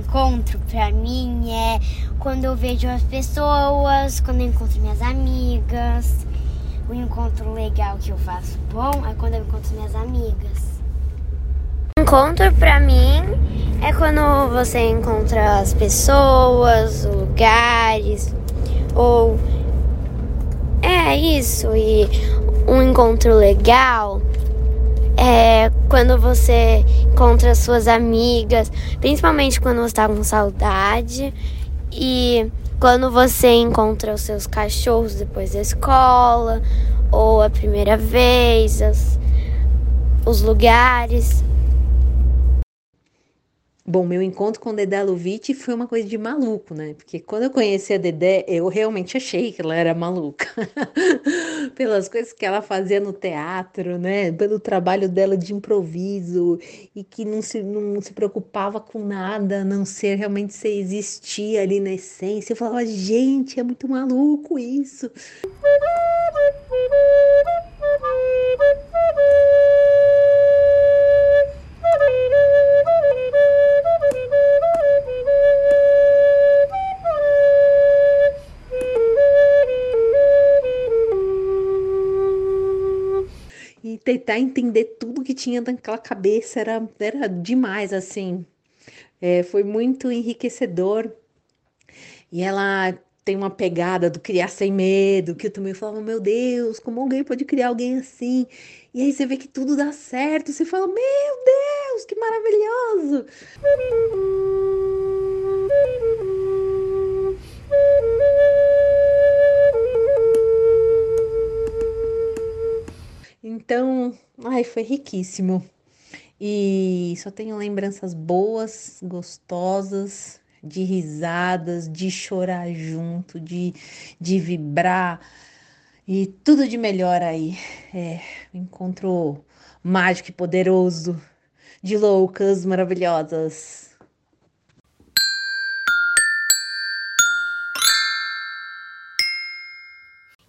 encontro pra mim é quando eu vejo as pessoas, quando eu encontro minhas amigas. O encontro legal que eu faço bom é quando eu encontro minhas amigas. Encontro pra mim é quando você encontra as pessoas, lugares, ou é isso. E um encontro legal é quando você encontra suas amigas, principalmente quando você está com saudade. E quando você encontra os seus cachorros depois da escola, ou a primeira vez, as, os lugares. Bom, meu encontro com Dedé Lovitch foi uma coisa de maluco, né? Porque quando eu conheci a Dedé, eu realmente achei que ela era maluca. Pelas coisas que ela fazia no teatro, né? Pelo trabalho dela de improviso e que não se, não se preocupava com nada, a não ser realmente se existir ali na essência. Eu falava, gente, é muito maluco isso. E tentar entender tudo que tinha naquela cabeça era, era demais, assim. É, foi muito enriquecedor. E ela tem uma pegada do criar sem medo, que eu também falava, meu Deus, como alguém pode criar alguém assim? E aí você vê que tudo dá certo, você fala, meu Deus, que maravilhoso! Ai, foi riquíssimo. E só tenho lembranças boas, gostosas, de risadas, de chorar junto, de, de vibrar e tudo de melhor aí. É, encontro mágico e poderoso de loucas maravilhosas.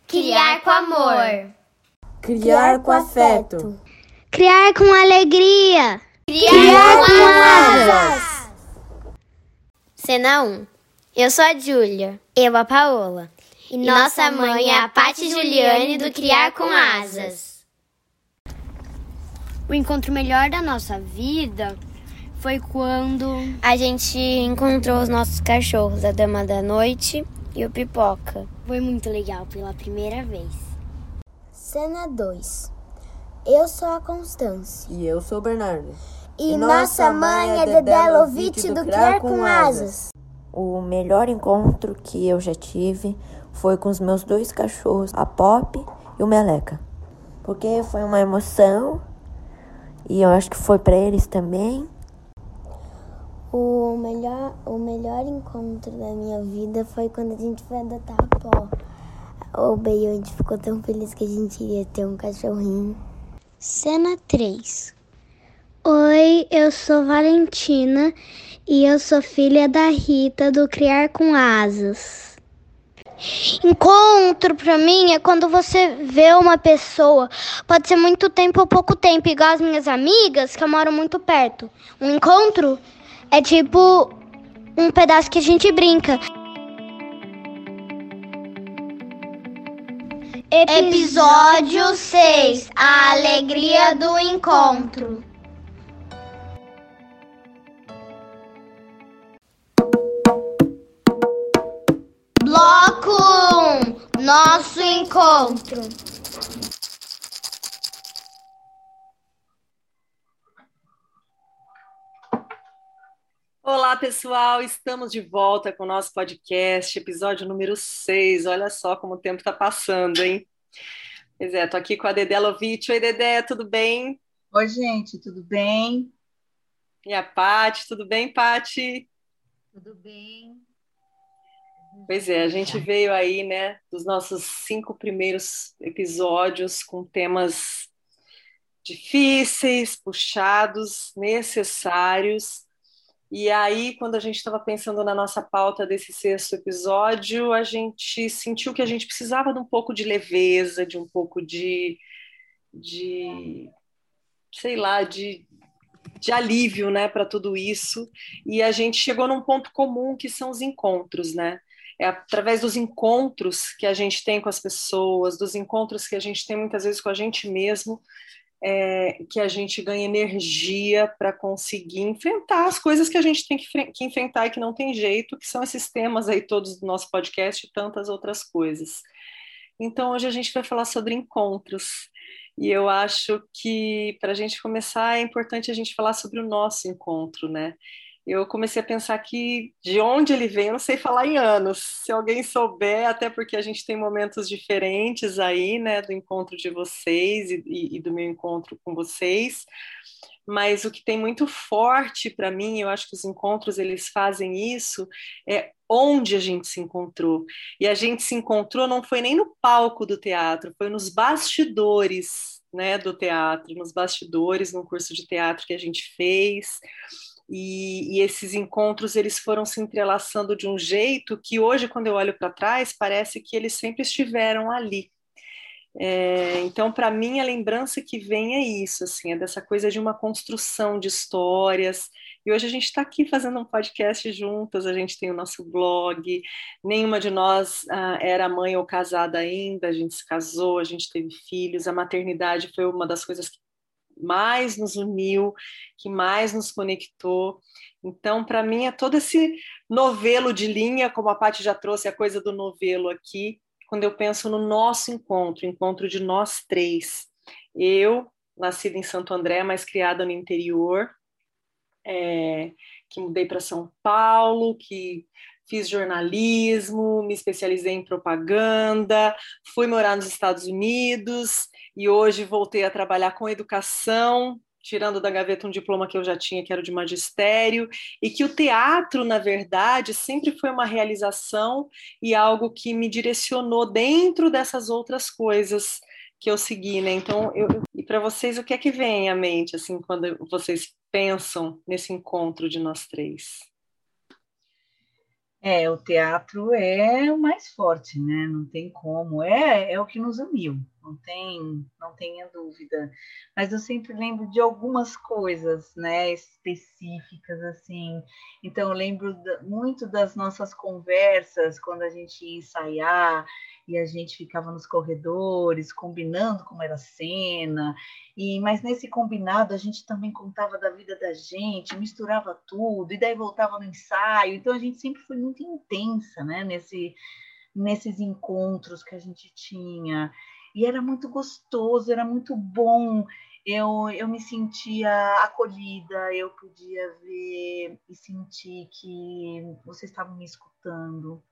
Criar com amor. Criar com afeto. Criar com alegria. Criar, Criar com asas. Cena 1. Eu sou a Júlia. Eu a Paola. E, e nossa mãe é a Pati Juliane do Criar com Asas. O encontro melhor da nossa vida foi quando a gente encontrou os nossos cachorros, a Dama da Noite e o Pipoca. Foi muito legal pela primeira vez. Cena 2 Eu sou a Constância. E eu sou o Bernardo. E, e nossa mãe é Dedé Lovitch do Criar com Asas. O melhor encontro que eu já tive foi com os meus dois cachorros, a Pop e o Meleca. Porque foi uma emoção e eu acho que foi para eles também. O melhor, o melhor encontro da minha vida foi quando a gente foi adotar a Pó. O Bey, a gente ficou tão feliz que a gente iria ter um cachorrinho. Cena 3 Oi, eu sou Valentina e eu sou filha da Rita do Criar com Asas. Encontro para mim é quando você vê uma pessoa, pode ser muito tempo ou pouco tempo, igual as minhas amigas que moro muito perto. Um encontro é tipo um pedaço que a gente brinca. Episódio 6 A alegria do encontro. Bloco 1 Nosso encontro. Olá, pessoal! Estamos de volta com o nosso podcast, episódio número 6. Olha só como o tempo está passando, hein? Pois é, tô aqui com a Dedé Lovitch. Oi, Dedé, tudo bem? Oi, gente, tudo bem? E a Pati, tudo bem, Pati? Tudo bem. Pois é, a gente veio aí, né, dos nossos cinco primeiros episódios com temas difíceis, puxados, necessários e aí, quando a gente estava pensando na nossa pauta desse sexto episódio, a gente sentiu que a gente precisava de um pouco de leveza, de um pouco de, de sei lá, de de alívio, né, para tudo isso. E a gente chegou num ponto comum que são os encontros, né? É através dos encontros que a gente tem com as pessoas, dos encontros que a gente tem muitas vezes com a gente mesmo, é, que a gente ganha energia para conseguir enfrentar as coisas que a gente tem que, que, enfrentar e que não tem jeito, que são esses temas aí todos do nosso podcast e tantas outras coisas. Então, hoje a gente vai falar sobre encontros. E eu acho que para a gente começar é importante a gente falar sobre o nosso encontro, né? Eu comecei a pensar que de onde ele vem, eu não sei falar em anos. Se alguém souber, até porque a gente tem momentos diferentes aí, né, do encontro de vocês e, e, e do meu encontro com vocês. Mas o que tem muito forte para mim, eu acho que os encontros eles fazem isso, é onde a gente se encontrou. E a gente se encontrou não foi nem no palco do teatro, foi nos bastidores, né, do teatro, nos bastidores, num curso de teatro que a gente fez. E, e, esses encontros eles foram se entrelaçando de um jeito que hoje, quando eu olho para trás, parece que eles sempre estiveram ali. É, então, para mim, a lembrança que vem é isso, assim, é dessa coisa de uma construção de histórias. E hoje a gente está aqui fazendo um podcast juntas, a gente tem o nosso blog. Nenhuma de nós ah, era mãe ou casada ainda, a gente se casou, a gente teve filhos. A maternidade foi uma das coisas que mais nos uniu, que mais nos conectou. Então, para mim, é todo esse novelo de linha, como a Paty já trouxe a coisa do novelo aqui, quando eu penso no nosso encontro, encontro de nós três. Eu, nascida em Santo André, mas criada no interior, é, que mudei para São Paulo, que fiz jornalismo, me especializei em propaganda, fui morar nos Estados Unidos e hoje voltei a trabalhar com educação, tirando da gaveta um diploma que eu já tinha, que era de magistério, e que o teatro, na verdade, sempre foi uma realização e algo que me direcionou dentro dessas outras coisas que eu segui, né? Então, eu, e para vocês, o que é que vem à mente, assim, quando vocês pensam nesse encontro de nós três? É, o teatro é o mais forte, né? Não tem como. É, é o que nos uniu, não tem, não tenha dúvida. Mas eu sempre lembro de algumas coisas, né, específicas assim. Então eu lembro muito das nossas conversas quando a gente ia ensaiar e a gente ficava nos corredores combinando como era a cena. E mas nesse combinado a gente também contava da vida da gente, misturava tudo e daí voltava no ensaio. Então a gente sempre foi muito intensa, né, nesse nesses encontros que a gente tinha. E era muito gostoso, era muito bom. Eu, eu me sentia acolhida, eu podia ver e sentir que vocês estavam me escutando.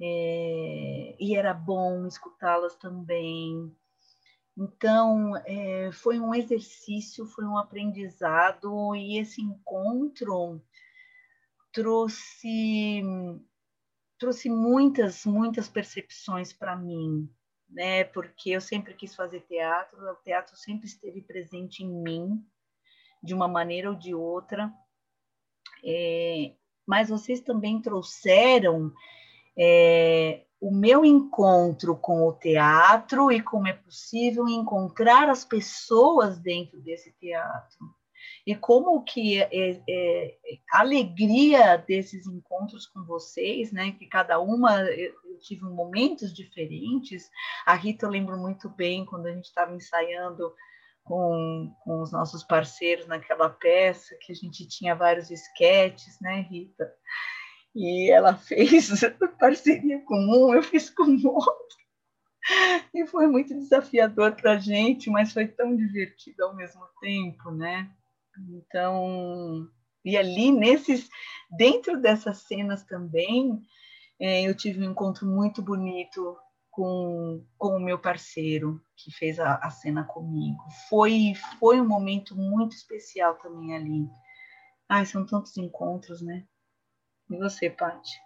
É, e era bom escutá-las também. Então, é, foi um exercício, foi um aprendizado, e esse encontro trouxe, trouxe muitas, muitas percepções para mim, né? Porque eu sempre quis fazer teatro, o teatro sempre esteve presente em mim, de uma maneira ou de outra. É, mas vocês também trouxeram é, o meu encontro com o teatro e como é possível encontrar as pessoas dentro desse teatro. E como que é, é, é a alegria desses encontros com vocês, né? Que cada uma tive momentos diferentes. A Rita eu lembro muito bem quando a gente estava ensaiando com, com os nossos parceiros naquela peça, que a gente tinha vários esquetes, né, Rita? E ela fez parceria com um, eu fiz com outro. E foi muito desafiador para a gente, mas foi tão divertido ao mesmo tempo, né? Então, e ali nesses, dentro dessas cenas também, é, eu tive um encontro muito bonito com, com o meu parceiro que fez a, a cena comigo. Foi, foi um momento muito especial também ali. Ai, são tantos encontros, né? E você, Paty?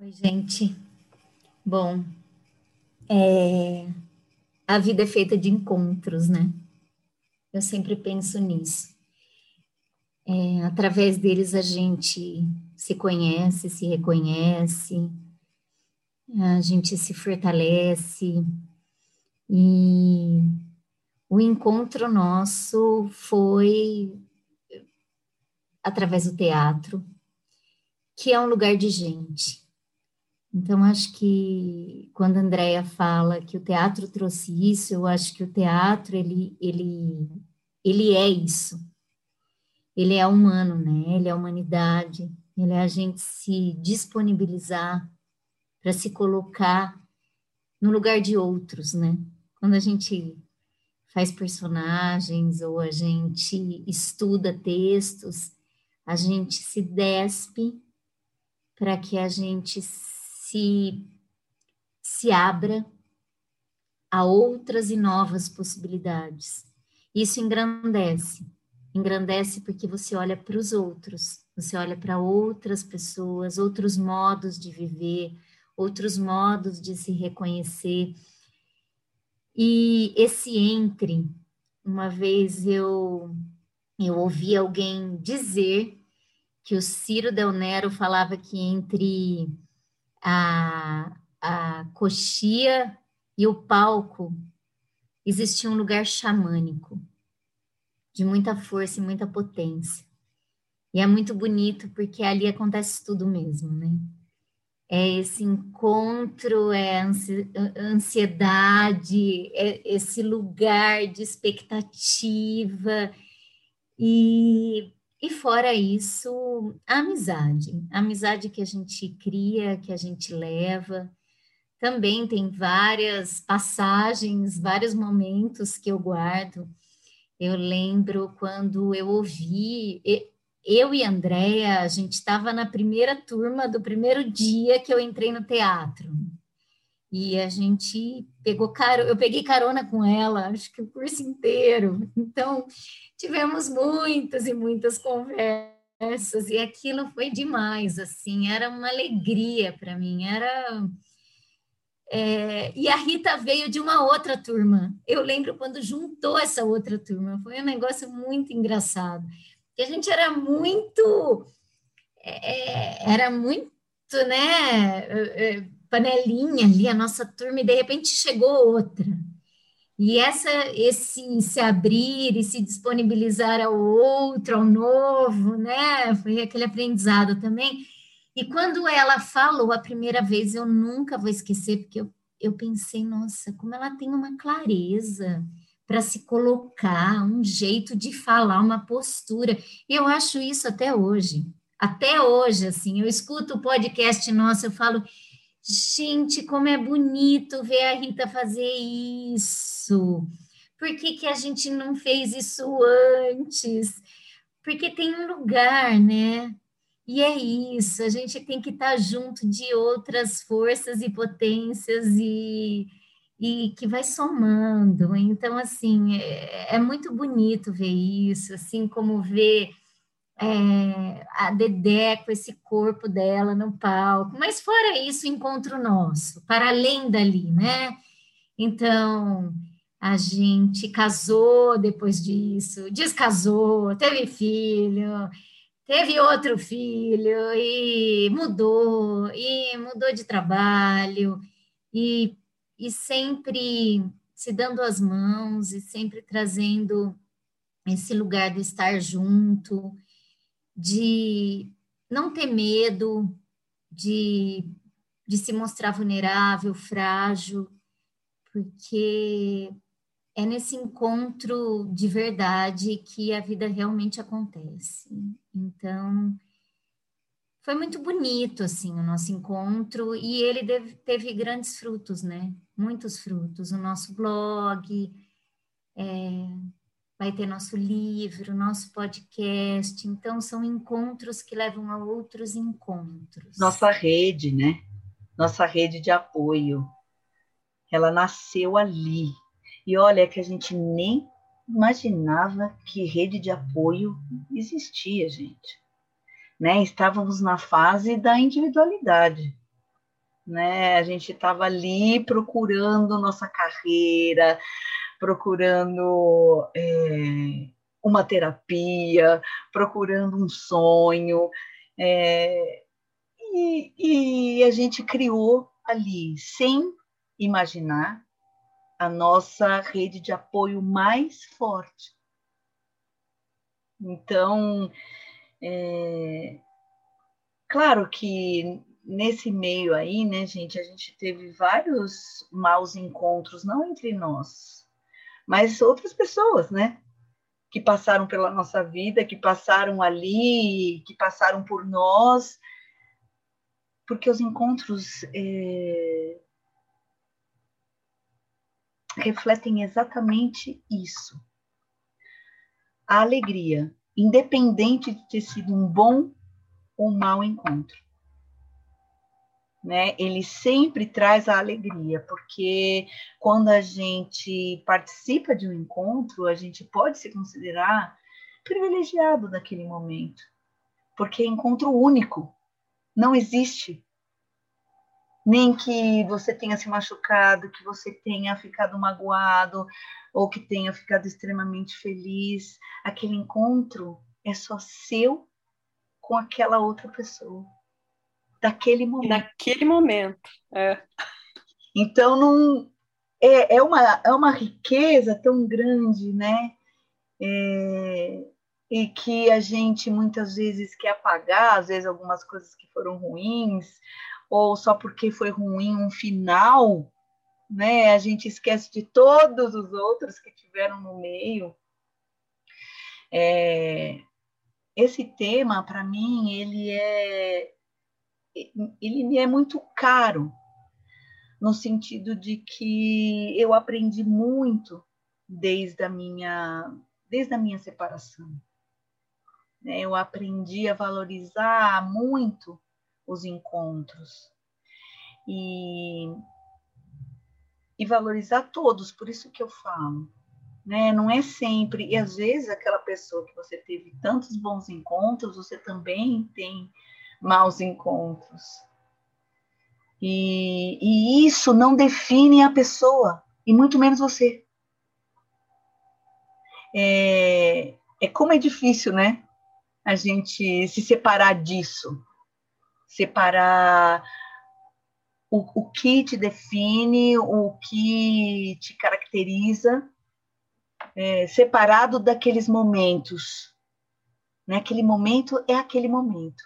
Oi, gente. Bom, é... a vida é feita de encontros, né? Eu sempre penso nisso. É, através deles a gente se conhece, se reconhece, a gente se fortalece e o encontro nosso foi através do teatro, que é um lugar de gente. Então, acho que quando a Andrea fala que o teatro trouxe isso, eu acho que o teatro, ele, ele, ele é isso. Ele é humano, né? Ele é humanidade, ele é a gente se disponibilizar para se colocar no lugar de outros, né? Quando a gente faz personagens ou a gente estuda textos, a gente se despe para que a gente se, se abra a outras e novas possibilidades. Isso engrandece. Engrandece porque você olha para os outros, você olha para outras pessoas, outros modos de viver, outros modos de se reconhecer. E esse entre, uma vez eu eu ouvi alguém dizer que o Ciro Del Nero falava que entre a, a coxia e o palco existia um lugar xamânico, de muita força e muita potência. E é muito bonito porque ali acontece tudo mesmo, né? É esse encontro, é ansiedade, é esse lugar de expectativa e e fora isso, a amizade, a amizade que a gente cria, que a gente leva. Também tem várias passagens, vários momentos que eu guardo. Eu lembro quando eu ouvi, eu e Andréia, a gente estava na primeira turma do primeiro dia que eu entrei no teatro. E a gente pegou carona, eu peguei carona com ela, acho que o curso inteiro. Então, tivemos muitas e muitas conversas, e aquilo foi demais, assim, era uma alegria para mim, era... É, e a Rita veio de uma outra turma. Eu lembro quando juntou essa outra turma, foi um negócio muito engraçado. Que a gente era muito, é, era muito, né? É, é, panelinha ali, a nossa turma, e de repente chegou outra. E essa, esse se abrir e se disponibilizar ao outro, ao novo, né? Foi aquele aprendizado também. E quando ela falou a primeira vez, eu nunca vou esquecer, porque eu, eu pensei, nossa, como ela tem uma clareza para se colocar, um jeito de falar, uma postura. Eu acho isso até hoje. Até hoje, assim, eu escuto o podcast nosso, eu falo, Gente, como é bonito ver a Rita fazer isso. Por que, que a gente não fez isso antes? Porque tem um lugar, né? E é isso, a gente tem que estar junto de outras forças e potências e, e que vai somando. Então, assim, é, é muito bonito ver isso, assim como ver é, a Dedé com esse corpo dela no palco, mas fora isso, encontro nosso, para além dali, né? Então, a gente casou depois disso, descasou, teve filho, teve outro filho e mudou, e mudou de trabalho, e, e sempre se dando as mãos e sempre trazendo esse lugar de estar junto de não ter medo, de, de se mostrar vulnerável, frágil, porque é nesse encontro de verdade que a vida realmente acontece. Então, foi muito bonito assim o nosso encontro e ele teve grandes frutos, né? Muitos frutos. O nosso blog, é, vai ter nosso livro, nosso podcast. Então, são encontros que levam a outros encontros. Nossa rede, né? Nossa rede de apoio. Ela nasceu ali. E olha que a gente nem imaginava que rede de apoio existia, gente. Né? Estávamos na fase da individualidade. Né? A gente estava ali procurando nossa carreira, procurando é, uma terapia, procurando um sonho. É, e, e a gente criou ali, sem imaginar, a nossa rede de apoio mais forte. Então, é, claro que nesse meio aí, né, gente, a gente teve vários maus encontros, não entre nós, mas outras pessoas, né? Que passaram pela nossa vida, que passaram ali, que passaram por nós, porque os encontros é, refletem exatamente isso. A alegria, independente de ter sido um bom ou mau encontro. Né? Ele sempre traz a alegria, porque quando a gente participa de um encontro, a gente pode se considerar privilegiado daquele momento, porque é encontro único, não existe nem que você tenha se machucado, que você tenha ficado magoado ou que tenha ficado extremamente feliz. Aquele encontro é só seu com aquela outra pessoa. Daquele momento. Naquele momento. É. Então não é, é, uma, é uma riqueza tão grande, né? É, e que a gente muitas vezes quer apagar, às vezes algumas coisas que foram ruins, ou só porque foi ruim um final, né? A gente esquece de todos os outros que tiveram no meio. É, esse tema, para mim, ele é ele me é muito caro, no sentido de que eu aprendi muito desde a minha desde a minha separação. Né? Eu aprendi a valorizar muito os encontros. E, e valorizar todos, por isso que eu falo. Né? Não é sempre, e às vezes aquela pessoa que você teve tantos bons encontros, você também tem maus encontros. E, e isso não define a pessoa, e muito menos você. É, é como é difícil, né? A gente se separar disso separar o, o que te define, o que te caracteriza, é, separado daqueles momentos. Né? Aquele momento é aquele momento.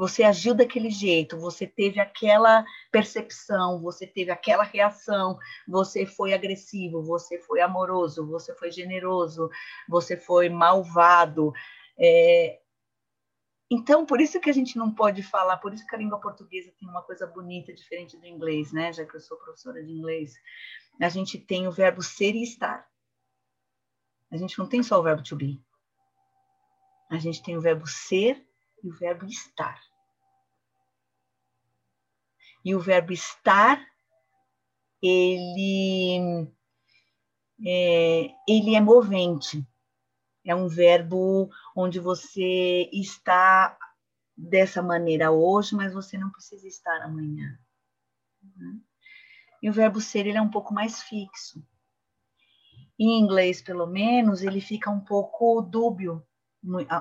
Você agiu daquele jeito, você teve aquela percepção, você teve aquela reação, você foi agressivo, você foi amoroso, você foi generoso, você foi malvado. É, então, por isso que a gente não pode falar, por isso que a língua portuguesa tem uma coisa bonita, diferente do inglês, né? Já que eu sou professora de inglês. A gente tem o verbo ser e estar. A gente não tem só o verbo to be. A gente tem o verbo ser e o verbo estar. E o verbo estar, ele é, ele é movente. É um verbo onde você está dessa maneira hoje, mas você não precisa estar amanhã. E o verbo ser ele é um pouco mais fixo. Em inglês, pelo menos, ele fica um pouco dúbio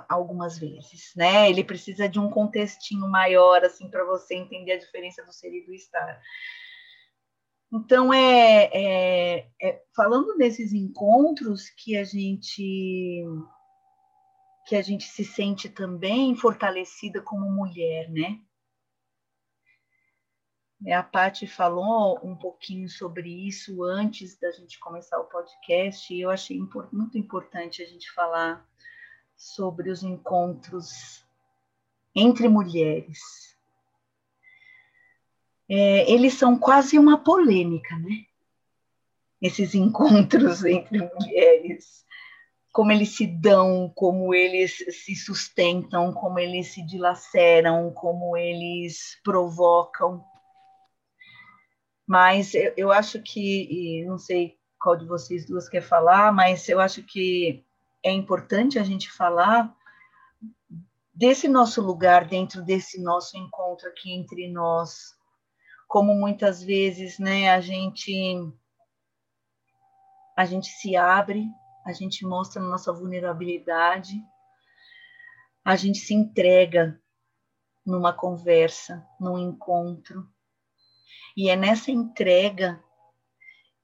algumas vezes, né? Ele precisa de um contextinho maior assim para você entender a diferença do ser e do estar. Então, é, é, é, falando desses encontros que a gente que a gente se sente também fortalecida como mulher, né? É, a Paty falou um pouquinho sobre isso antes da gente começar o podcast, e eu achei muito importante a gente falar sobre os encontros entre mulheres é, eles são quase uma polêmica, né? Esses encontros entre mulheres, como eles se dão, como eles se sustentam, como eles se dilaceram, como eles provocam. Mas eu, eu acho que, não sei qual de vocês duas quer falar, mas eu acho que é importante a gente falar desse nosso lugar dentro desse nosso encontro aqui entre nós, como muitas vezes, né, a gente a gente se abre, a gente mostra nossa vulnerabilidade, a gente se entrega numa conversa, num encontro. E é nessa entrega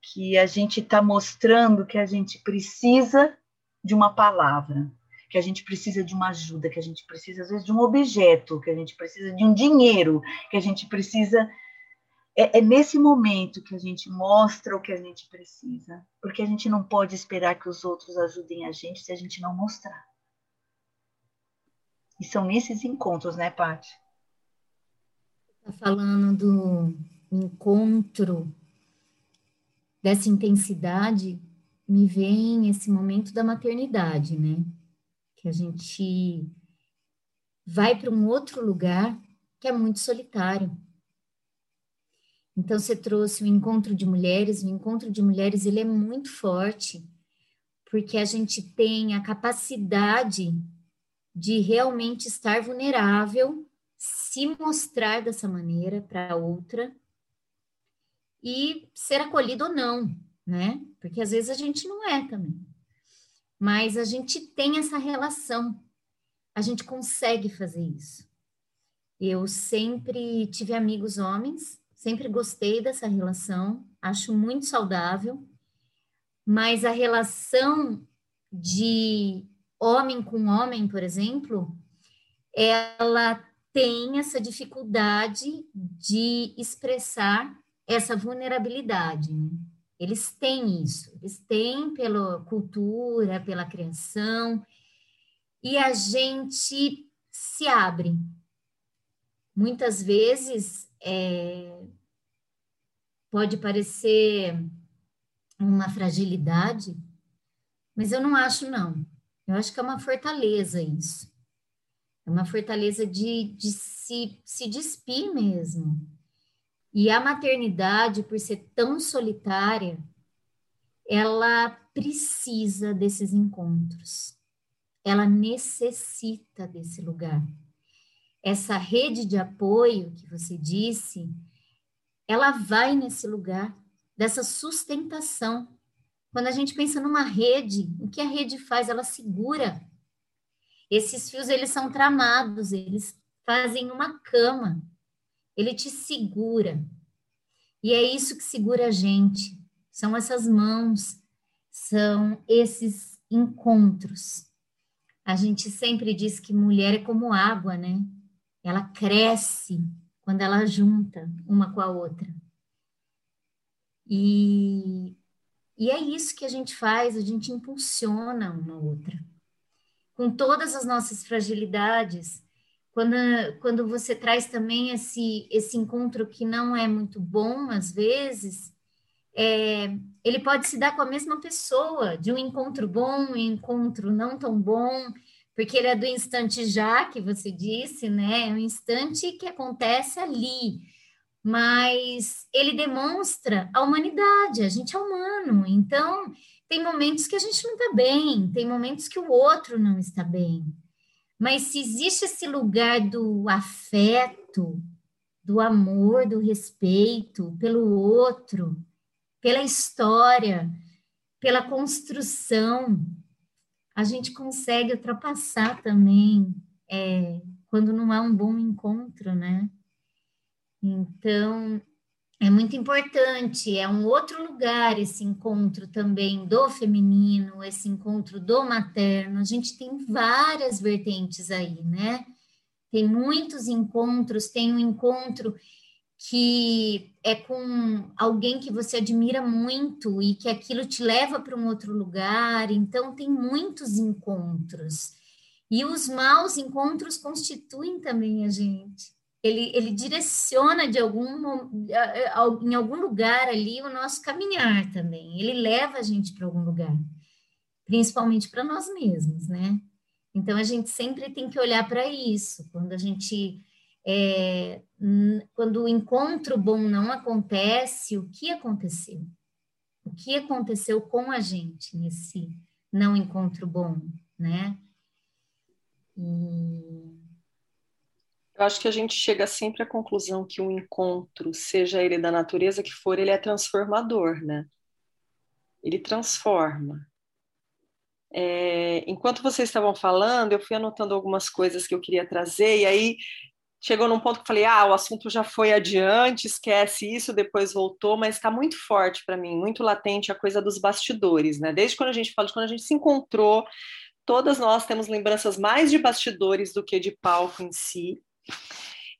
que a gente está mostrando que a gente precisa de uma palavra, que a gente precisa de uma ajuda, que a gente precisa, às vezes, de um objeto, que a gente precisa de um dinheiro, que a gente precisa. É, é nesse momento que a gente mostra o que a gente precisa, porque a gente não pode esperar que os outros ajudem a gente se a gente não mostrar. E são nesses encontros, né, Paty? Está falando do encontro, dessa intensidade, me vem esse momento da maternidade, né? Que a gente vai para um outro lugar que é muito solitário. Então você trouxe o encontro de mulheres, o encontro de mulheres ele é muito forte, porque a gente tem a capacidade de realmente estar vulnerável, se mostrar dessa maneira para outra e ser acolhido ou não, né? Porque às vezes a gente não é também. Mas a gente tem essa relação. A gente consegue fazer isso. Eu sempre tive amigos homens, sempre gostei dessa relação, acho muito saudável, mas a relação de homem com homem, por exemplo, ela tem essa dificuldade de expressar essa vulnerabilidade. Né? Eles têm isso, eles têm pela cultura, pela criação, e a gente se abre. Muitas vezes é, pode parecer uma fragilidade, mas eu não acho, não. Eu acho que é uma fortaleza isso. É uma fortaleza de, de se, se despir mesmo. E a maternidade, por ser tão solitária, ela precisa desses encontros. Ela necessita desse lugar. Essa rede de apoio que você disse, ela vai nesse lugar dessa sustentação quando a gente pensa numa rede, o que a rede faz? Ela segura. Esses fios, eles são tramados, eles fazem uma cama. Ele te segura. E é isso que segura a gente. São essas mãos, são esses encontros. A gente sempre diz que mulher é como água, né? Ela cresce quando ela junta uma com a outra. E e é isso que a gente faz, a gente impulsiona uma outra. Com todas as nossas fragilidades, quando, quando você traz também esse, esse encontro que não é muito bom, às vezes, é, ele pode se dar com a mesma pessoa, de um encontro bom, um encontro não tão bom, porque ele é do instante já, que você disse, né? É um instante que acontece ali mas ele demonstra a humanidade, a gente é humano, então tem momentos que a gente não está bem, tem momentos que o outro não está bem. Mas se existe esse lugar do afeto, do amor, do respeito pelo outro, pela história, pela construção, a gente consegue ultrapassar também é, quando não há um bom encontro, né? Então, é muito importante, é um outro lugar esse encontro também do feminino, esse encontro do materno. A gente tem várias vertentes aí, né? Tem muitos encontros, tem um encontro que é com alguém que você admira muito e que aquilo te leva para um outro lugar. Então, tem muitos encontros. E os maus encontros constituem também a gente ele, ele direciona de algum em algum lugar ali o nosso caminhar também. Ele leva a gente para algum lugar, principalmente para nós mesmos, né? Então a gente sempre tem que olhar para isso. Quando a gente é, quando o encontro bom não acontece, o que aconteceu? O que aconteceu com a gente nesse não encontro bom, né? E eu acho que a gente chega sempre à conclusão que um encontro, seja ele da natureza que for, ele é transformador, né? Ele transforma. É, enquanto vocês estavam falando, eu fui anotando algumas coisas que eu queria trazer, e aí chegou num ponto que eu falei, ah, o assunto já foi adiante, esquece isso, depois voltou, mas está muito forte para mim, muito latente a coisa dos bastidores, né? Desde quando a gente fala de quando a gente se encontrou, todas nós temos lembranças mais de bastidores do que de palco em si.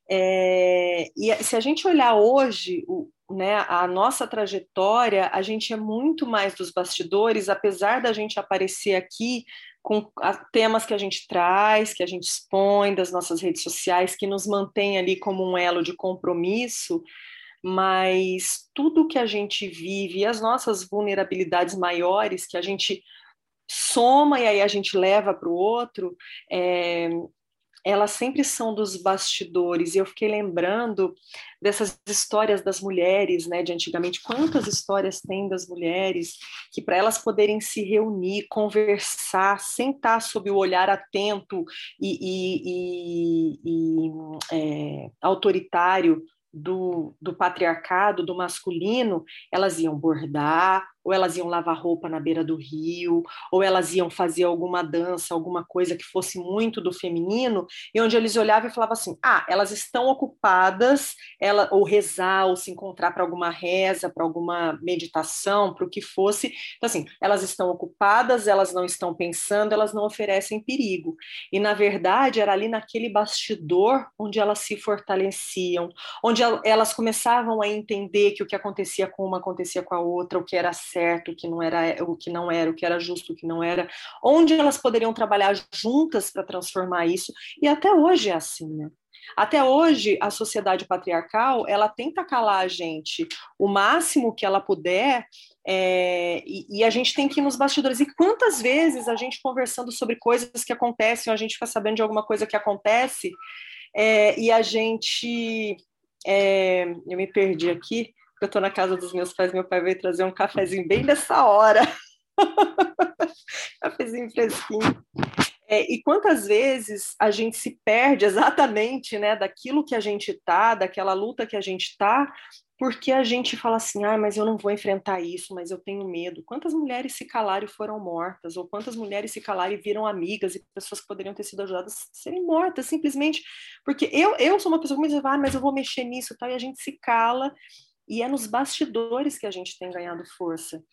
É, e se a gente olhar hoje, o, né, a nossa trajetória, a gente é muito mais dos bastidores, apesar da gente aparecer aqui com temas que a gente traz, que a gente expõe das nossas redes sociais, que nos mantém ali como um elo de compromisso, mas tudo que a gente vive e as nossas vulnerabilidades maiores que a gente soma e aí a gente leva para o outro, é, elas sempre são dos bastidores. E eu fiquei lembrando dessas histórias das mulheres, né, de antigamente. Quantas histórias tem das mulheres que, para elas poderem se reunir, conversar, sentar sob o olhar atento e, e, e, e é, autoritário do, do patriarcado, do masculino, elas iam bordar, ou elas iam lavar roupa na beira do rio, ou elas iam fazer alguma dança, alguma coisa que fosse muito do feminino, e onde eles olhavam e falavam assim: ah, elas estão ocupadas, ela, ou rezar, ou se encontrar para alguma reza, para alguma meditação, para o que fosse. Então, assim, elas estão ocupadas, elas não estão pensando, elas não oferecem perigo. E, na verdade, era ali naquele bastidor onde elas se fortaleciam, onde elas começavam a entender que o que acontecia com uma acontecia com a outra, o que era certo, o que não era, o que não era, o que era justo, o que não era, onde elas poderiam trabalhar juntas para transformar isso. E até hoje é assim, né? Até hoje, a sociedade patriarcal, ela tenta calar a gente o máximo que ela puder, é, e, e, a gente tem que ir nos bastidores. E quantas vezes a gente conversando sobre coisas que acontecem, a gente fica sabendo de alguma coisa que acontece, é, e a gente. É, eu me perdi aqui eu estou na casa dos meus pais, meu pai veio trazer um cafezinho bem dessa hora. cafezinho fresquinho. É, e quantas vezes a gente se perde exatamente né, daquilo que a gente está, daquela luta que a gente está, porque a gente fala assim, ah, mas eu não vou enfrentar isso, mas eu tenho medo. Quantas mulheres se calaram e foram mortas? Ou quantas mulheres se calaram e viram amigas e pessoas que poderiam ter sido ajudadas serem mortas, simplesmente porque eu, eu sou uma pessoa que me diz, ah, mas eu vou mexer nisso, tal, e a gente se cala e é nos bastidores que a gente tem ganhado força.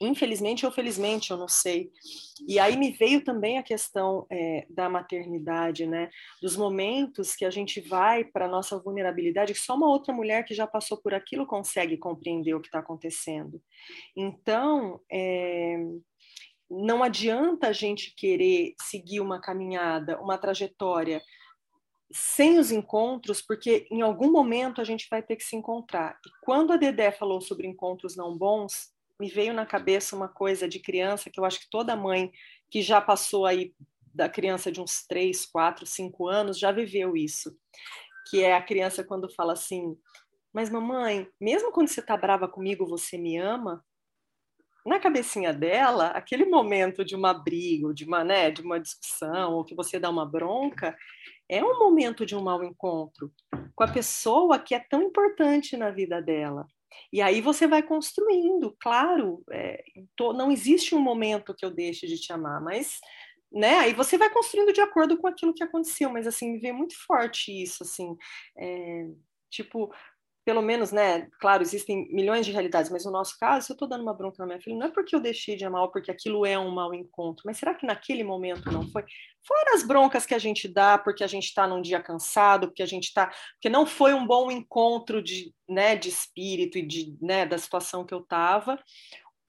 Infelizmente ou felizmente, eu não sei. E aí me veio também a questão é, da maternidade, né? Dos momentos que a gente vai para a nossa vulnerabilidade, que só uma outra mulher que já passou por aquilo consegue compreender o que está acontecendo. Então, é, não adianta a gente querer seguir uma caminhada, uma trajetória sem os encontros, porque em algum momento a gente vai ter que se encontrar. E quando a Dedé falou sobre encontros não bons, me veio na cabeça uma coisa de criança que eu acho que toda mãe que já passou aí da criança de uns 3, 4, 5 anos já viveu isso. Que é a criança quando fala assim: Mas mamãe, mesmo quando você está brava comigo, você me ama? Na cabecinha dela, aquele momento de uma briga, de uma, né, de uma discussão, ou que você dá uma bronca, é um momento de um mau encontro com a pessoa que é tão importante na vida dela. E aí você vai construindo, claro, é, tô, não existe um momento que eu deixe de te amar, mas né? Aí você vai construindo de acordo com aquilo que aconteceu, mas assim, me vê muito forte isso, assim, é, tipo, pelo menos, né, claro, existem milhões de realidades, mas no nosso caso, se eu estou dando uma bronca na minha filha, não é porque eu deixei de amar ou porque aquilo é um mau encontro, mas será que naquele momento não foi? Fora as broncas que a gente dá porque a gente está num dia cansado, porque a gente está, porque não foi um bom encontro de, né, de espírito e de, né, da situação que eu estava,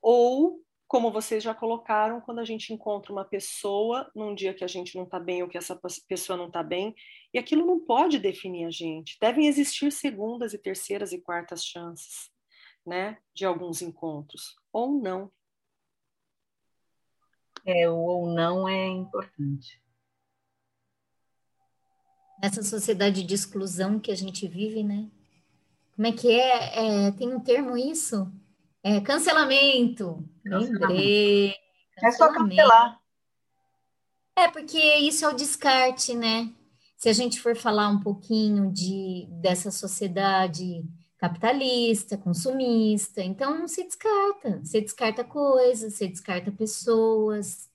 ou como vocês já colocaram, quando a gente encontra uma pessoa num dia que a gente não está bem ou que essa pessoa não está bem, e aquilo não pode definir a gente. Devem existir segundas e terceiras e quartas chances, né, de alguns encontros, ou não. É, o ou não é importante. Nessa sociedade de exclusão que a gente vive, né? Como é que é? é tem um termo isso? É, cancelamento. Lembrei. É só cancelar. É, porque isso é o descarte, né? Se a gente for falar um pouquinho de, dessa sociedade capitalista, consumista, então se descarta. Você descarta coisas, você descarta pessoas.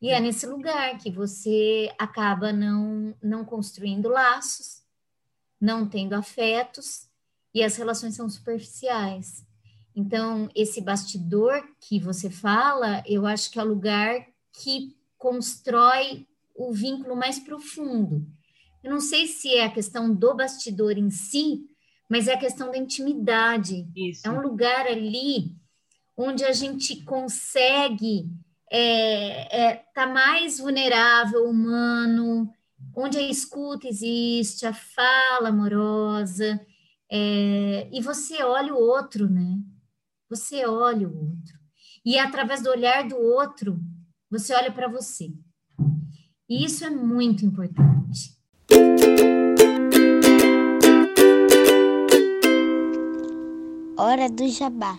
E é nesse lugar que você acaba não, não construindo laços, não tendo afetos, e as relações são superficiais. Então, esse bastidor que você fala, eu acho que é o lugar que constrói o vínculo mais profundo. Eu não sei se é a questão do bastidor em si, mas é a questão da intimidade. Isso. É um lugar ali onde a gente consegue estar é, é, tá mais vulnerável, humano, onde a escuta existe, a fala amorosa, é, e você olha o outro, né? Você olha o outro. E através do olhar do outro, você olha para você. E isso é muito importante. Hora do jabá.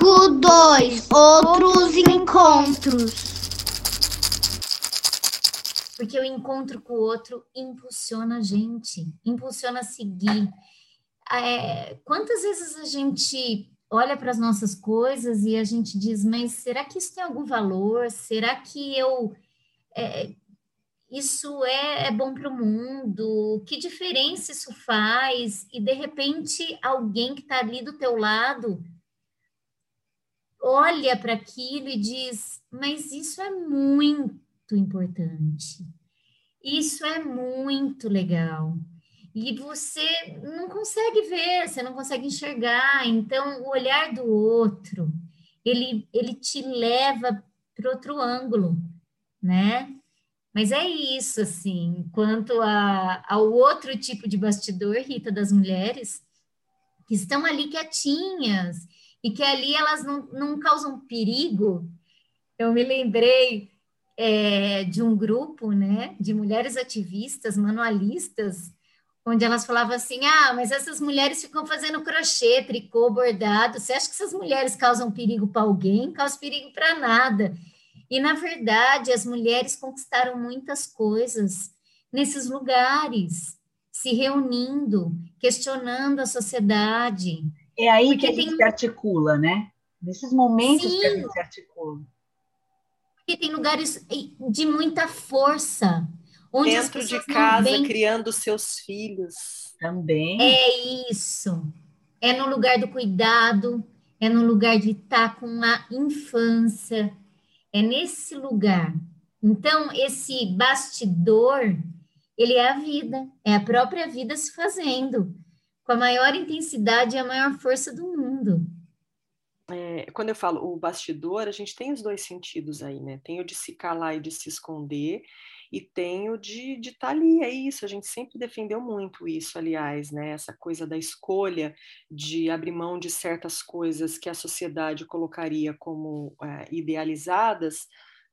Bloco 2 Outros encontros. Porque o encontro com o outro impulsiona a gente, impulsiona a seguir. É, quantas vezes a gente olha para as nossas coisas e a gente diz, mas será que isso tem algum valor? Será que eu é, isso é, é bom para o mundo? Que diferença isso faz? E de repente alguém que está ali do teu lado olha para aquilo e diz: Mas isso é muito importante, isso é muito legal. E você não consegue ver, você não consegue enxergar. Então, o olhar do outro, ele, ele te leva para outro ângulo, né? Mas é isso, assim, quanto a, ao outro tipo de bastidor, Rita, das mulheres, que estão ali quietinhas, e que ali elas não, não causam perigo. Eu me lembrei é, de um grupo né, de mulheres ativistas, manualistas, onde elas falavam assim: ah, mas essas mulheres ficam fazendo crochê, tricô, bordado. Você acha que essas mulheres causam perigo para alguém? Causam perigo para nada. E, na verdade, as mulheres conquistaram muitas coisas nesses lugares, se reunindo, questionando a sociedade, é aí Porque que a gente tem... se articula, né? Nesses momentos Sim. que a gente se articula. Porque tem lugares de muita força. Onde Dentro de casa, vêm... criando seus filhos. Também. É isso. É no lugar do cuidado, é no lugar de estar com a infância. É nesse lugar. Então, esse bastidor, ele é a vida, é a própria vida se fazendo com a maior intensidade e a maior força do mundo. É, quando eu falo o bastidor, a gente tem os dois sentidos aí, né? Tem o de se calar e de se esconder, e tem o de estar tá ali, é isso, a gente sempre defendeu muito isso, aliás, né? Essa coisa da escolha de abrir mão de certas coisas que a sociedade colocaria como é, idealizadas,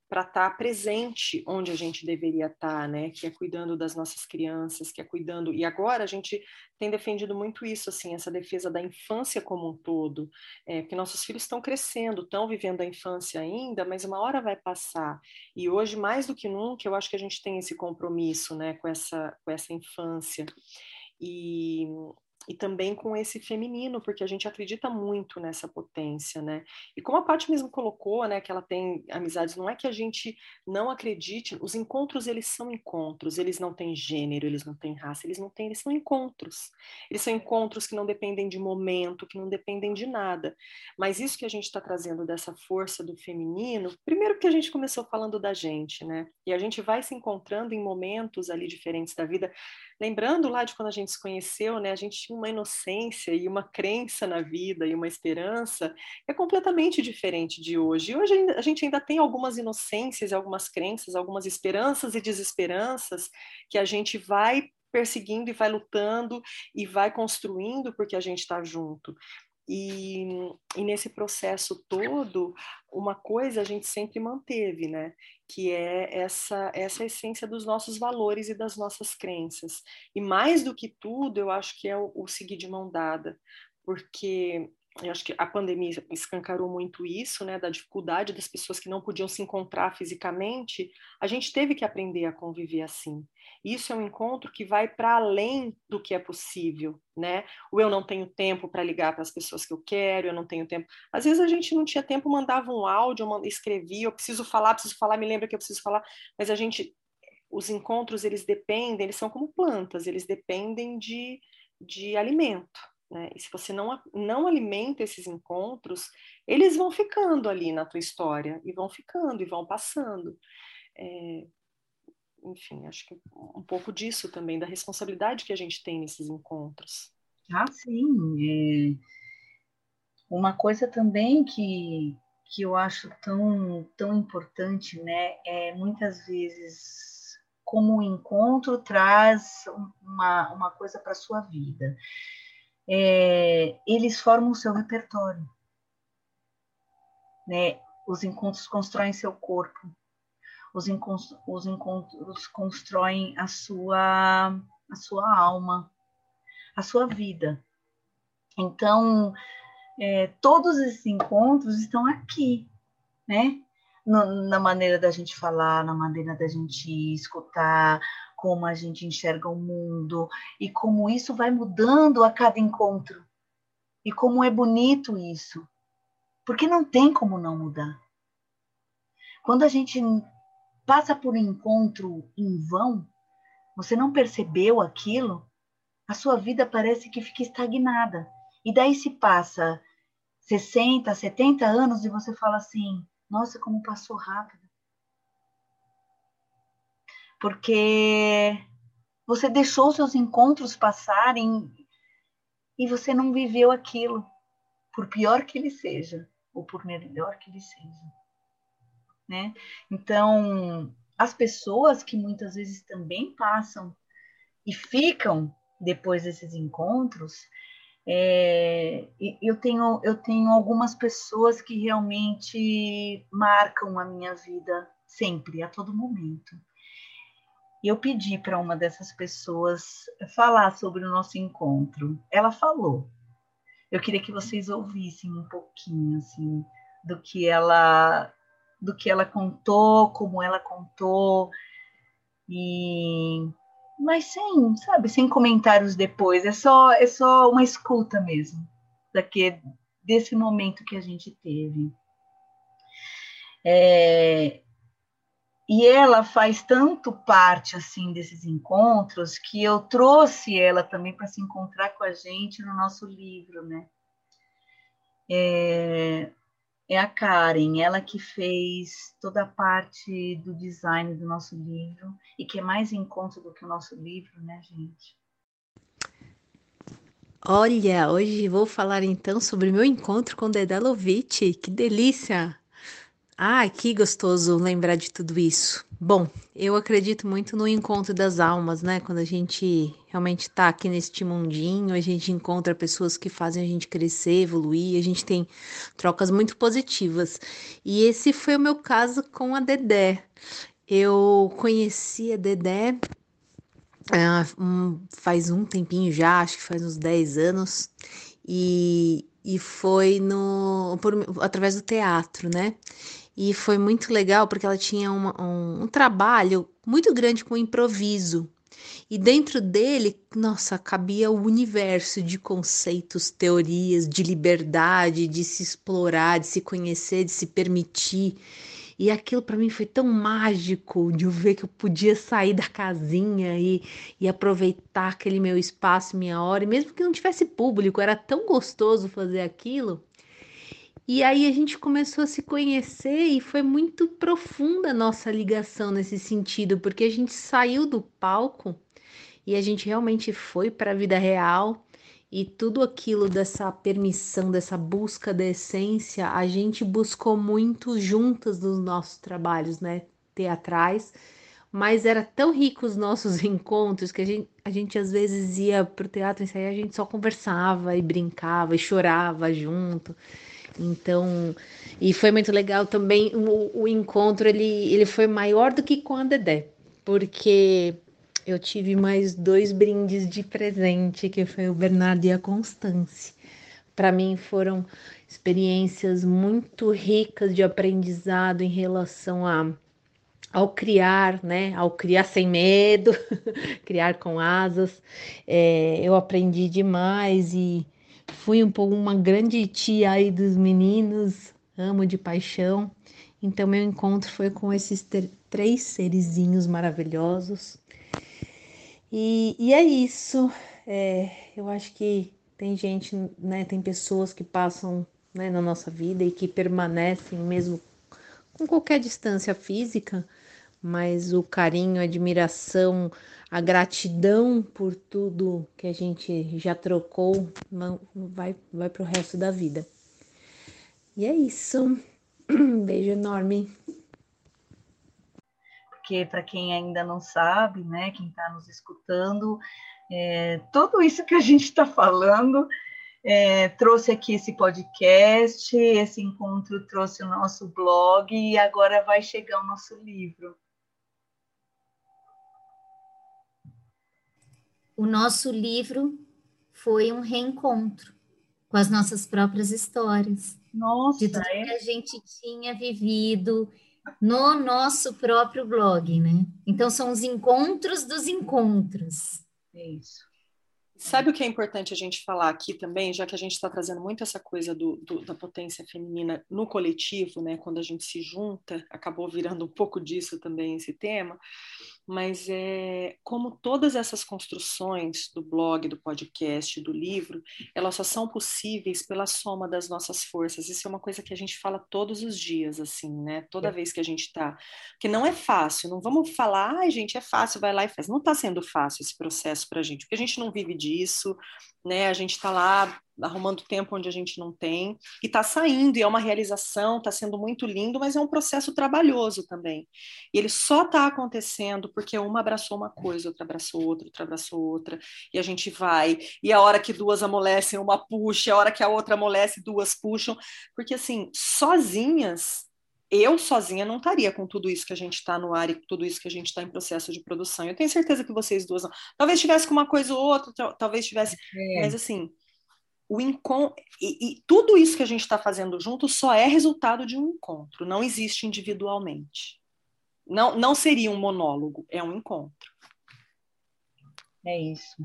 para estar tá presente onde a gente deveria estar, tá, né? Que é cuidando das nossas crianças, que é cuidando. E agora a gente tem defendido muito isso, assim, essa defesa da infância como um todo, é, porque nossos filhos estão crescendo, estão vivendo a infância ainda, mas uma hora vai passar. E hoje, mais do que nunca, eu acho que a gente tem esse compromisso, né? Com essa, com essa infância. E, e também com esse feminino, porque a gente acredita muito nessa potência, né? E como a Paty mesmo colocou, né, que ela tem amizades, não é que a gente não acredite, os encontros eles são encontros, eles não têm gênero, eles não têm raça, eles não têm, eles são encontros. Eles são encontros que não dependem de momento, que não dependem de nada. Mas isso que a gente está trazendo dessa força do feminino, primeiro que a gente começou falando da gente, né? E a gente vai se encontrando em momentos ali diferentes da vida. Lembrando lá de quando a gente se conheceu, né? A gente tinha uma inocência e uma crença na vida e uma esperança é completamente diferente de hoje. E hoje a gente ainda tem algumas inocências, algumas crenças, algumas esperanças e desesperanças que a gente vai perseguindo e vai lutando e vai construindo porque a gente está junto. E, e, nesse processo todo, uma coisa a gente sempre manteve, né? Que é essa, essa essência dos nossos valores e das nossas crenças. E mais do que tudo, eu acho que é o, o seguir de mão dada, porque eu acho que a pandemia escancarou muito isso, né, da dificuldade das pessoas que não podiam se encontrar fisicamente, a gente teve que aprender a conviver assim. Isso é um encontro que vai para além do que é possível, né? O eu não tenho tempo para ligar para as pessoas que eu quero, eu não tenho tempo. Às vezes a gente não tinha tempo, mandava um áudio, escrevia, eu preciso falar, preciso falar, me lembra que eu preciso falar, mas a gente os encontros eles dependem, eles são como plantas, eles dependem de, de alimento, né? E se você não, não alimenta esses encontros, eles vão ficando ali na tua história, e vão ficando, e vão passando. É, enfim, acho que um pouco disso também, da responsabilidade que a gente tem nesses encontros. Ah, sim. É... Uma coisa também que, que eu acho tão, tão importante, né, é muitas vezes como o encontro traz uma, uma coisa para a sua vida é, eles formam o seu repertório. Né? Os encontros constroem seu corpo, os encontros, os encontros constroem a sua, a sua alma, a sua vida. Então, é, todos esses encontros estão aqui, né? na maneira da gente falar, na maneira da gente escutar, como a gente enxerga o mundo e como isso vai mudando a cada encontro. E como é bonito isso. Porque não tem como não mudar. Quando a gente passa por um encontro em vão, você não percebeu aquilo, a sua vida parece que fica estagnada. E daí se passa 60, 70 anos e você fala assim: nossa, como passou rápido porque você deixou seus encontros passarem e você não viveu aquilo, por pior que ele seja, ou por melhor que ele seja. Né? Então, as pessoas que muitas vezes também passam e ficam depois desses encontros, é, eu, tenho, eu tenho algumas pessoas que realmente marcam a minha vida sempre, a todo momento. E eu pedi para uma dessas pessoas falar sobre o nosso encontro. Ela falou. Eu queria que vocês ouvissem um pouquinho assim do que ela do que ela contou, como ela contou e mas sem, sabe, sem comentários depois. É só é só uma escuta mesmo daqui desse momento que a gente teve. É, e ela faz tanto parte assim desses encontros que eu trouxe ela também para se encontrar com a gente no nosso livro, né? É, é, a Karen, ela que fez toda a parte do design do nosso livro e que é mais encontro do que o nosso livro, né, gente? Olha, hoje vou falar então sobre meu encontro com Dedelovitch. Que delícia! Ah, que gostoso lembrar de tudo isso. Bom, eu acredito muito no encontro das almas, né? Quando a gente realmente tá aqui neste mundinho, a gente encontra pessoas que fazem a gente crescer, evoluir, a gente tem trocas muito positivas. E esse foi o meu caso com a Dedé. Eu conheci a Dedé uh, um, faz um tempinho já, acho que faz uns 10 anos, e, e foi no, por, através do teatro, né? E foi muito legal porque ela tinha uma, um, um trabalho muito grande com improviso. E dentro dele, nossa, cabia o universo de conceitos, teorias, de liberdade, de se explorar, de se conhecer, de se permitir. E aquilo para mim foi tão mágico de eu ver que eu podia sair da casinha e, e aproveitar aquele meu espaço, minha hora, e mesmo que não tivesse público, era tão gostoso fazer aquilo. E aí a gente começou a se conhecer e foi muito profunda a nossa ligação nesse sentido, porque a gente saiu do palco e a gente realmente foi para a vida real e tudo aquilo dessa permissão, dessa busca da essência, a gente buscou muito juntas nos nossos trabalhos, né, teatrais, mas era tão rico os nossos encontros que a gente, a gente às vezes ia pro teatro ensaiar, a gente só conversava e brincava e chorava junto. Então, e foi muito legal também o, o encontro, ele, ele foi maior do que com a Dedé, porque eu tive mais dois brindes de presente, que foi o Bernardo e a Constance. Para mim foram experiências muito ricas de aprendizado em relação a ao criar, né, ao criar sem medo, criar com asas, é, eu aprendi demais e fui um pouco uma grande tia aí dos meninos, amo de paixão. Então meu encontro foi com esses três serizinhos maravilhosos. E, e é isso. É, eu acho que tem gente, né, tem pessoas que passam né, na nossa vida e que permanecem mesmo com qualquer distância física, mas o carinho, a admiração, a gratidão por tudo que a gente já trocou vai, vai para o resto da vida. E é isso. Um beijo enorme. Porque, para quem ainda não sabe, né, quem está nos escutando, é, tudo isso que a gente está falando é, trouxe aqui esse podcast, esse encontro trouxe o nosso blog e agora vai chegar o nosso livro. O nosso livro foi um reencontro com as nossas próprias histórias. Nossa, de tudo é? que a gente tinha vivido no nosso próprio blog, né? Então são os encontros dos encontros. É isso. Sabe o que é importante a gente falar aqui também, já que a gente está trazendo muito essa coisa do, do, da potência feminina no coletivo, né? Quando a gente se junta, acabou virando um pouco disso também esse tema mas é como todas essas construções do blog, do podcast, do livro, elas só são possíveis pela soma das nossas forças. Isso é uma coisa que a gente fala todos os dias, assim, né? Toda é. vez que a gente está, que não é fácil. Não vamos falar, ai, gente, é fácil, vai lá e faz. Não está sendo fácil esse processo para a gente, porque a gente não vive disso, né? A gente está lá arrumando tempo onde a gente não tem, e está saindo, e é uma realização, está sendo muito lindo, mas é um processo trabalhoso também. E ele só está acontecendo porque uma abraçou uma coisa, outra abraçou outra, outra abraçou outra, e a gente vai, e a hora que duas amolecem, uma puxa, a hora que a outra amolece, duas puxam, porque assim, sozinhas, eu sozinha não estaria com tudo isso que a gente está no ar e tudo isso que a gente está em processo de produção. Eu tenho certeza que vocês duas não. Talvez tivesse com uma coisa ou outra, talvez tivesse. É. Mas assim, o encon... E, e, tudo isso que a gente está fazendo junto só é resultado de um encontro, não existe individualmente. Não, não seria um monólogo, é um encontro. É isso.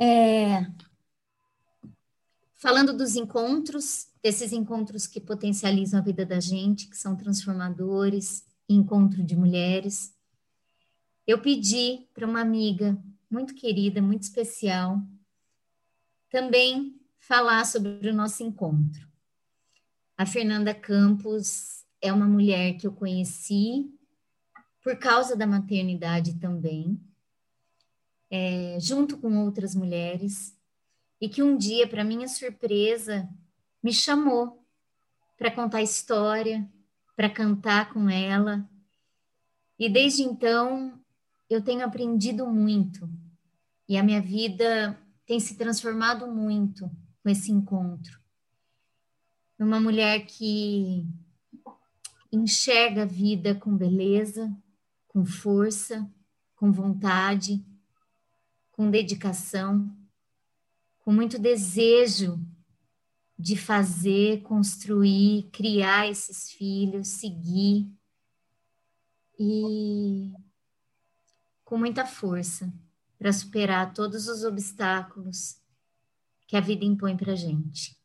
É... Falando dos encontros, desses encontros que potencializam a vida da gente, que são transformadores, encontro de mulheres, eu pedi para uma amiga muito querida, muito especial, também falar sobre o nosso encontro. A Fernanda Campos é uma mulher que eu conheci por causa da maternidade também, é, junto com outras mulheres, e que um dia, para minha surpresa, me chamou para contar história, para cantar com ela. E desde então eu tenho aprendido muito e a minha vida tem se transformado muito com esse encontro. Uma mulher que enxerga a vida com beleza, com força, com vontade, com dedicação, com muito desejo de fazer, construir, criar esses filhos, seguir e com muita força para superar todos os obstáculos que a vida impõe para gente.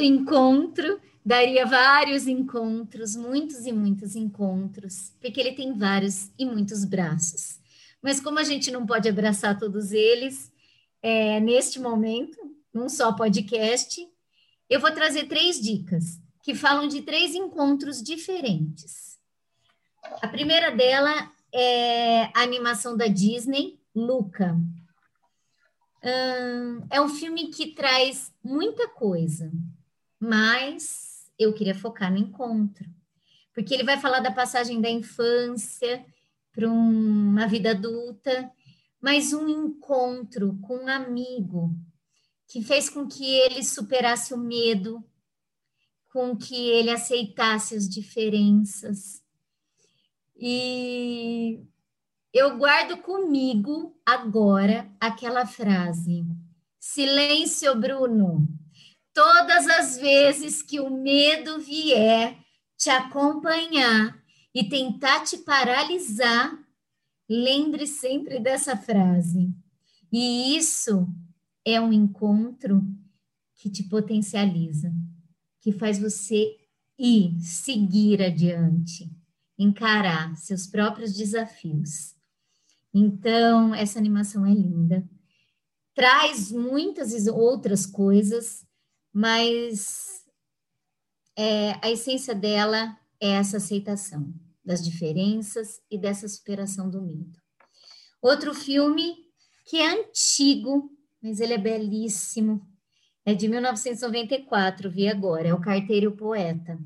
Do encontro daria vários encontros, muitos e muitos encontros, porque ele tem vários e muitos braços. Mas como a gente não pode abraçar todos eles, é, neste momento, num só podcast, eu vou trazer três dicas que falam de três encontros diferentes. A primeira dela é a animação da Disney, Luca. Hum, é um filme que traz muita coisa, mas eu queria focar no encontro, porque ele vai falar da passagem da infância para uma vida adulta, mas um encontro com um amigo que fez com que ele superasse o medo, com que ele aceitasse as diferenças. E eu guardo comigo agora aquela frase: Silêncio, Bruno. Todas as vezes que o medo vier te acompanhar e tentar te paralisar, lembre sempre dessa frase. E isso é um encontro que te potencializa que faz você ir, seguir adiante, encarar seus próprios desafios. Então, essa animação é linda. Traz muitas outras coisas, mas é, a essência dela é essa aceitação das diferenças e dessa superação do medo. Outro filme que é antigo, mas ele é belíssimo, é de 1994, vi agora, é o Carteiro e o Poeta.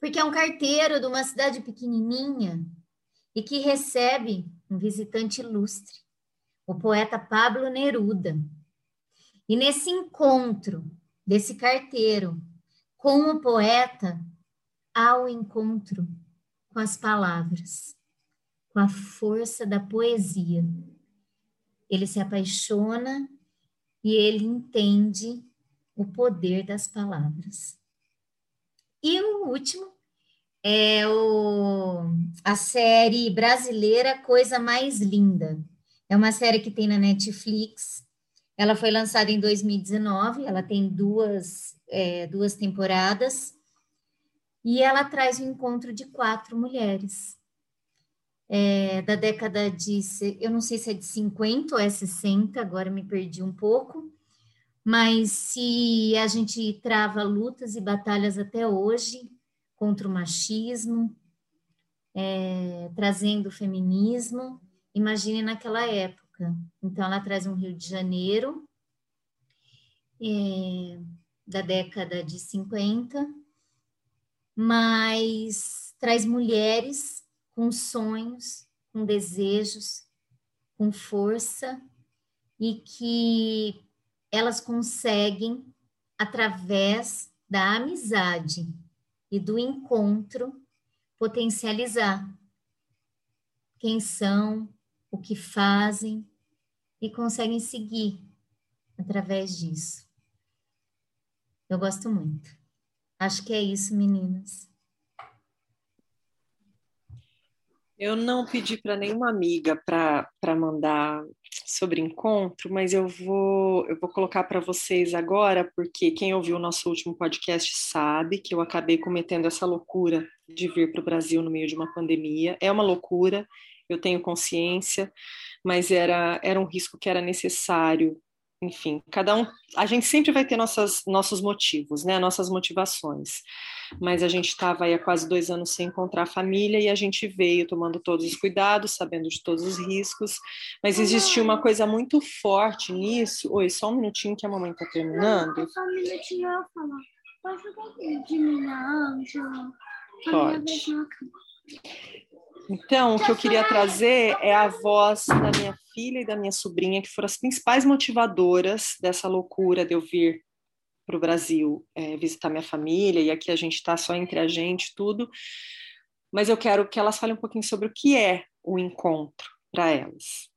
Porque é um carteiro de uma cidade pequenininha e que recebe um visitante ilustre, o poeta Pablo Neruda. E nesse encontro desse carteiro com o poeta, há o encontro com as palavras, com a força da poesia. Ele se apaixona e ele entende o poder das palavras. E o último é o, a série brasileira Coisa Mais Linda. É uma série que tem na Netflix. Ela foi lançada em 2019, ela tem duas, é, duas temporadas. E ela traz o encontro de quatro mulheres. É, da década de, eu não sei se é de 50 ou é 60, agora me perdi um pouco, mas se a gente trava lutas e batalhas até hoje contra o machismo, é, trazendo o feminismo, imagine naquela época. Então, ela traz um Rio de Janeiro é, da década de 50, mas traz mulheres com sonhos, com desejos, com força e que elas conseguem, através da amizade e do encontro, potencializar quem são, o que fazem e conseguem seguir através disso. Eu gosto muito. Acho que é isso, meninas. Eu não pedi para nenhuma amiga para mandar sobre encontro, mas eu vou eu vou colocar para vocês agora, porque quem ouviu o nosso último podcast sabe que eu acabei cometendo essa loucura de vir para o Brasil no meio de uma pandemia. É uma loucura, eu tenho consciência, mas era era um risco que era necessário enfim, cada um, a gente sempre vai ter nossas, nossos motivos, né, nossas motivações. Mas a gente estava aí há quase dois anos sem encontrar a família e a gente veio tomando todos os cuidados, sabendo de todos os riscos. Mas existiu uma coisa muito forte nisso. Oi, só um minutinho que a mamãe está terminando. Só um minutinho eu falar. Pode ficar de mim, Ângela? Pode. Então, o que eu queria trazer é a voz da minha filha e da minha sobrinha, que foram as principais motivadoras dessa loucura de eu vir para o Brasil é, visitar minha família, e aqui a gente está só entre a gente, tudo. Mas eu quero que elas falem um pouquinho sobre o que é o encontro para elas.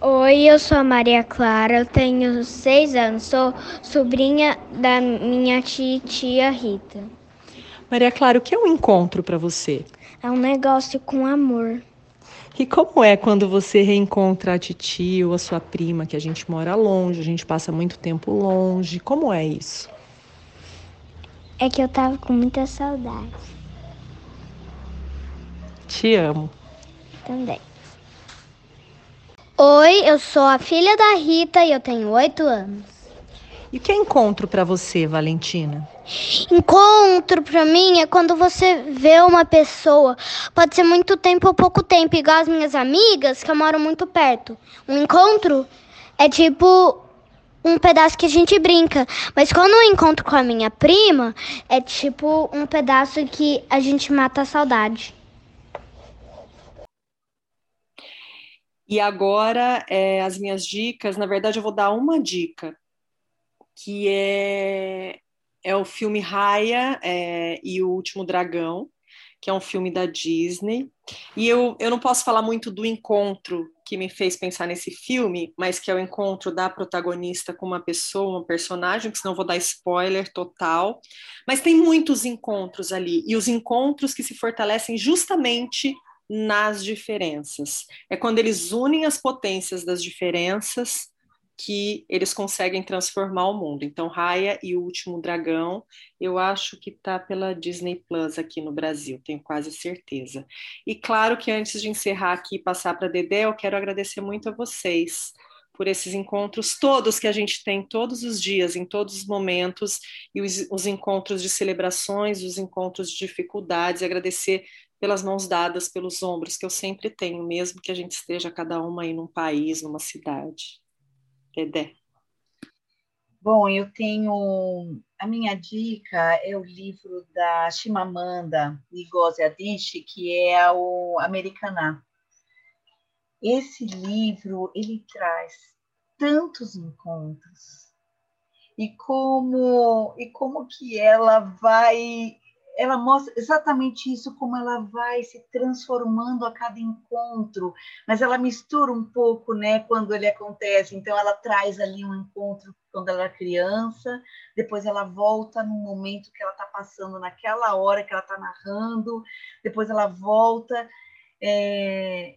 Oi, eu sou a Maria Clara, eu tenho seis anos, sou sobrinha da minha tia Rita. Maria Clara, o que é um encontro para você? É um negócio com amor. E como é quando você reencontra a titi ou a sua prima, que a gente mora longe, a gente passa muito tempo longe? Como é isso? É que eu tava com muita saudade. Te amo. Também. Oi, eu sou a filha da Rita e eu tenho oito anos. E o que é encontro para você, Valentina? Encontro para mim é quando você vê uma pessoa, pode ser muito tempo ou pouco tempo, igual as minhas amigas que eu moro muito perto. Um encontro é tipo um pedaço que a gente brinca, mas quando eu encontro com a minha prima, é tipo um pedaço que a gente mata a saudade. E agora, é, as minhas dicas, na verdade, eu vou dar uma dica, que é, é o filme Raya é, e o Último Dragão, que é um filme da Disney. E eu, eu não posso falar muito do encontro que me fez pensar nesse filme, mas que é o encontro da protagonista com uma pessoa, um personagem, que senão vou dar spoiler total. Mas tem muitos encontros ali, e os encontros que se fortalecem justamente nas diferenças. É quando eles unem as potências das diferenças que eles conseguem transformar o mundo. Então, Raya e o Último Dragão, eu acho que está pela Disney Plus aqui no Brasil, tenho quase certeza. E claro que antes de encerrar aqui e passar para Dedé, eu quero agradecer muito a vocês por esses encontros todos que a gente tem todos os dias, em todos os momentos, e os, os encontros de celebrações, os encontros de dificuldades, agradecer pelas mãos dadas, pelos ombros, que eu sempre tenho, mesmo que a gente esteja cada uma aí num país, numa cidade. Dedé. Bom, eu tenho. A minha dica é o livro da Chimamanda Ngozi Adichie, que é o Americaná. Esse livro, ele traz tantos encontros e como e como que ela vai ela mostra exatamente isso, como ela vai se transformando a cada encontro, mas ela mistura um pouco, né, quando ele acontece. Então, ela traz ali um encontro quando ela é criança, depois ela volta no momento que ela está passando, naquela hora que ela está narrando, depois ela volta. É,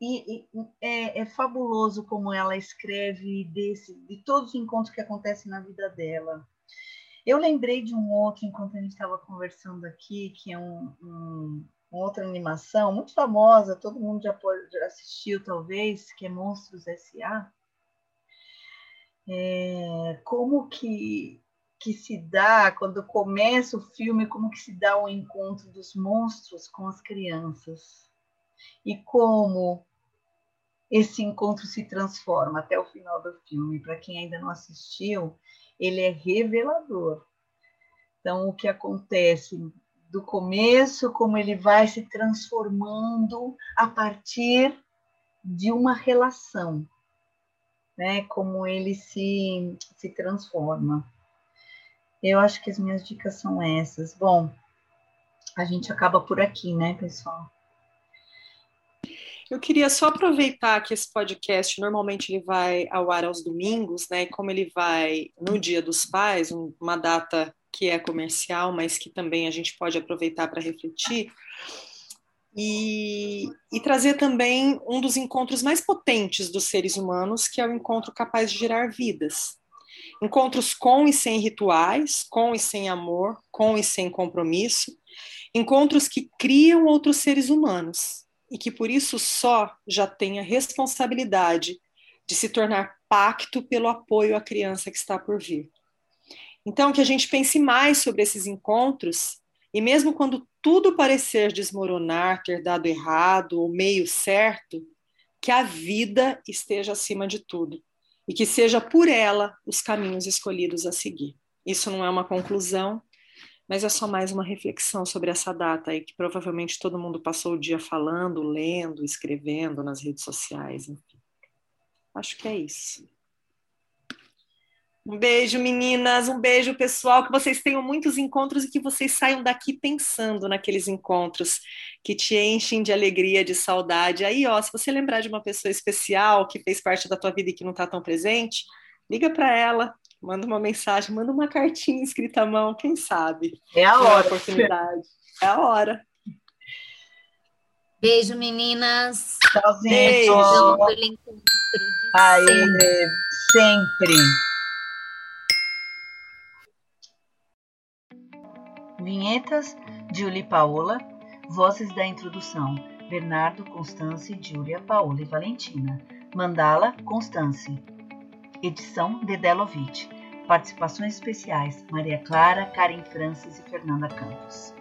e, e é, é, fabuloso como ela escreve desse, de todos os encontros que acontecem na vida dela. Eu lembrei de um outro enquanto a gente estava conversando aqui, que é um, um, uma outra animação muito famosa, todo mundo já, já assistiu talvez, que é Monstros S.A. É, como que, que se dá, quando começa o filme, como que se dá o encontro dos monstros com as crianças. E como esse encontro se transforma até o final do filme. Para quem ainda não assistiu, ele é revelador. Então, o que acontece do começo, como ele vai se transformando a partir de uma relação, né? Como ele se, se transforma. Eu acho que as minhas dicas são essas. Bom, a gente acaba por aqui, né, pessoal? Eu queria só aproveitar que esse podcast normalmente ele vai ao ar aos domingos, né? E como ele vai no Dia dos Pais, uma data que é comercial, mas que também a gente pode aproveitar para refletir. E, e, trazer também um dos encontros mais potentes dos seres humanos, que é o encontro capaz de gerar vidas. Encontros com e sem rituais, com e sem amor, com e sem compromisso. Encontros que criam outros seres humanos, e que por isso só já tem a responsabilidade de se tornar pacto pelo apoio à criança que está por vir. Então, que a gente pense mais sobre esses encontros e mesmo quando tudo parecer desmoronar, ter dado errado ou meio certo, que a vida esteja acima de tudo e que seja por ela os caminhos escolhidos a seguir. Isso não é uma conclusão, mas é só mais uma reflexão sobre essa data aí que provavelmente todo mundo passou o dia falando, lendo, escrevendo nas redes sociais. Acho que é isso. Um beijo, meninas, um beijo, pessoal, que vocês tenham muitos encontros e que vocês saiam daqui pensando naqueles encontros que te enchem de alegria, de saudade. Aí, ó, se você lembrar de uma pessoa especial que fez parte da tua vida e que não está tão presente, liga para ela, manda uma mensagem, manda uma cartinha escrita à mão, quem sabe? É a hora. É a oportunidade. É a hora. Beijo, meninas. Tchauzinho. Beijo. Gratidão pelo encontro de Aê, sempre. sempre. Vinhetas, Julie Paola. Vozes da introdução, Bernardo, Constance, Júlia, Paola e Valentina. Mandala, Constance. Edição, Dedelovitch. Participações especiais, Maria Clara, Karen Francis e Fernanda Campos.